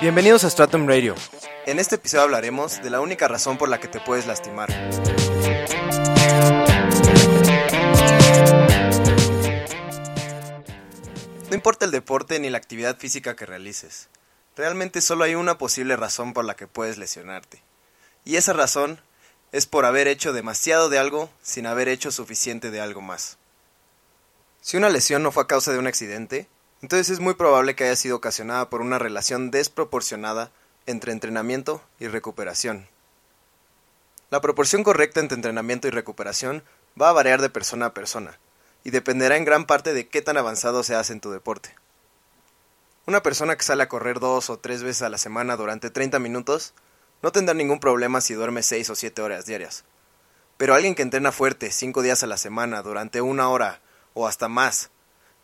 Bienvenidos a Stratum Radio. En este episodio hablaremos de la única razón por la que te puedes lastimar. No importa el deporte ni la actividad física que realices, realmente solo hay una posible razón por la que puedes lesionarte. Y esa razón es por haber hecho demasiado de algo sin haber hecho suficiente de algo más. Si una lesión no fue a causa de un accidente, entonces es muy probable que haya sido ocasionada por una relación desproporcionada entre entrenamiento y recuperación. La proporción correcta entre entrenamiento y recuperación va a variar de persona a persona, y dependerá en gran parte de qué tan avanzado se hace en tu deporte. Una persona que sale a correr dos o tres veces a la semana durante 30 minutos no tendrá ningún problema si duerme 6 o 7 horas diarias. Pero alguien que entrena fuerte 5 días a la semana durante una hora o hasta más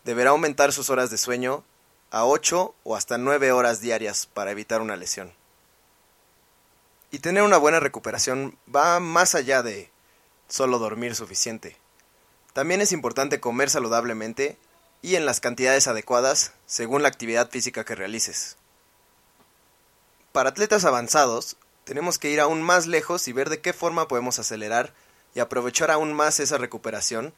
deberá aumentar sus horas de sueño a 8 o hasta 9 horas diarias para evitar una lesión. Y tener una buena recuperación va más allá de solo dormir suficiente. También es importante comer saludablemente y en las cantidades adecuadas según la actividad física que realices. Para atletas avanzados, tenemos que ir aún más lejos y ver de qué forma podemos acelerar y aprovechar aún más esa recuperación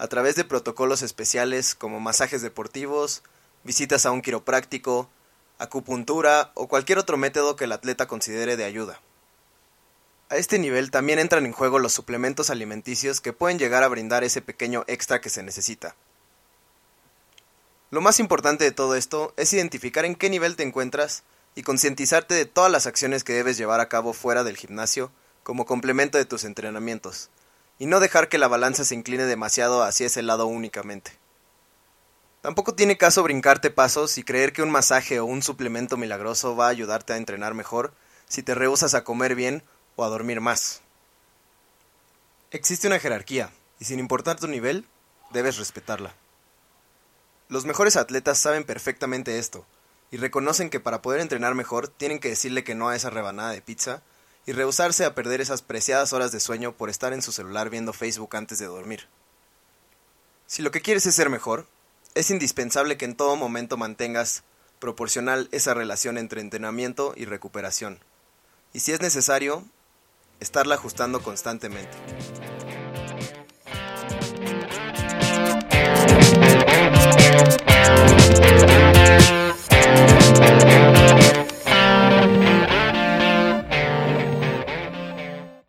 a través de protocolos especiales como masajes deportivos, visitas a un quiropráctico, acupuntura o cualquier otro método que el atleta considere de ayuda. A este nivel también entran en juego los suplementos alimenticios que pueden llegar a brindar ese pequeño extra que se necesita. Lo más importante de todo esto es identificar en qué nivel te encuentras y concientizarte de todas las acciones que debes llevar a cabo fuera del gimnasio como complemento de tus entrenamientos, y no dejar que la balanza se incline demasiado hacia ese lado únicamente. Tampoco tiene caso brincarte pasos y creer que un masaje o un suplemento milagroso va a ayudarte a entrenar mejor si te rehusas a comer bien o a dormir más. Existe una jerarquía, y sin importar tu nivel, debes respetarla. Los mejores atletas saben perfectamente esto, y reconocen que para poder entrenar mejor tienen que decirle que no a esa rebanada de pizza y rehusarse a perder esas preciadas horas de sueño por estar en su celular viendo Facebook antes de dormir. Si lo que quieres es ser mejor, es indispensable que en todo momento mantengas proporcional esa relación entre entrenamiento y recuperación, y si es necesario, estarla ajustando constantemente.